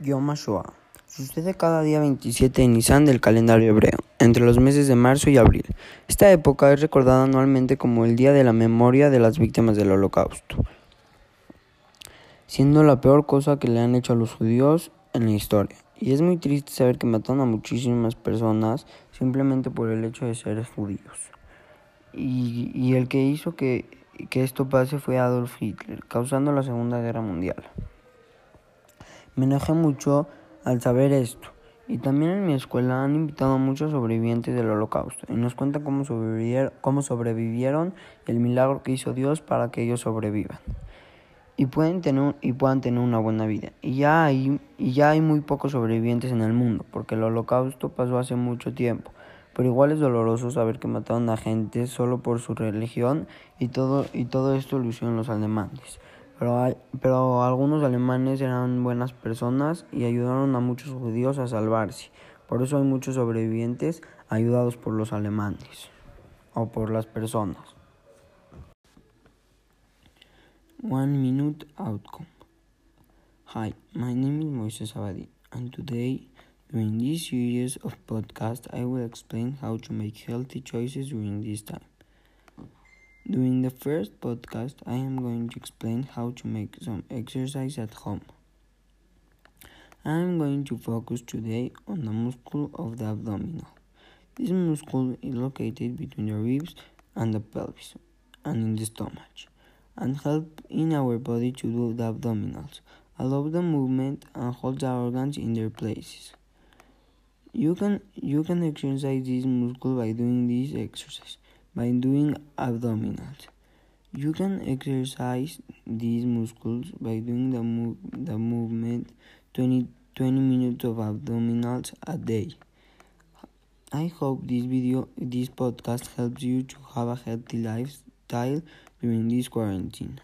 Yom sucede cada día 27 de Nisan del calendario hebreo, entre los meses de marzo y abril. Esta época es recordada anualmente como el Día de la Memoria de las Víctimas del Holocausto, siendo la peor cosa que le han hecho a los judíos en la historia. Y es muy triste saber que mataron a muchísimas personas simplemente por el hecho de ser judíos. Y, y el que hizo que, que esto pase fue Adolf Hitler, causando la Segunda Guerra Mundial. Me enojé mucho al saber esto. Y también en mi escuela han invitado a muchos sobrevivientes del holocausto y nos cuentan cómo sobrevivieron, el milagro que hizo Dios para que ellos sobrevivan. Y, pueden tener, y puedan tener una buena vida. Y ya, hay, y ya hay muy pocos sobrevivientes en el mundo, porque el holocausto pasó hace mucho tiempo. Pero igual es doloroso saber que mataron a gente solo por su religión y todo, y todo esto lo hicieron los alemanes pero, pero algunos alemanes eran buenas personas y ayudaron a muchos judíos a salvarse. Por eso hay muchos sobrevivientes ayudados por los alemanes o por las personas. One Minute Outcome Hi, my name is Moises Abadi, and today, during this series of podcasts, I will explain how to make healthy choices during this time. During the first podcast, I am going to explain how to make some exercise at home. I am going to focus today on the muscle of the abdominal. This muscle is located between the ribs and the pelvis and in the stomach and help in our body to do the abdominals, allow the movement and hold the organs in their places. You can you can exercise this muscle by doing this exercise by doing abdominals. You can exercise these muscles by doing the, move, the movement 20, 20 minutes of abdominals a day. I hope this video, this podcast helps you to have a healthy lifestyle during this quarantine.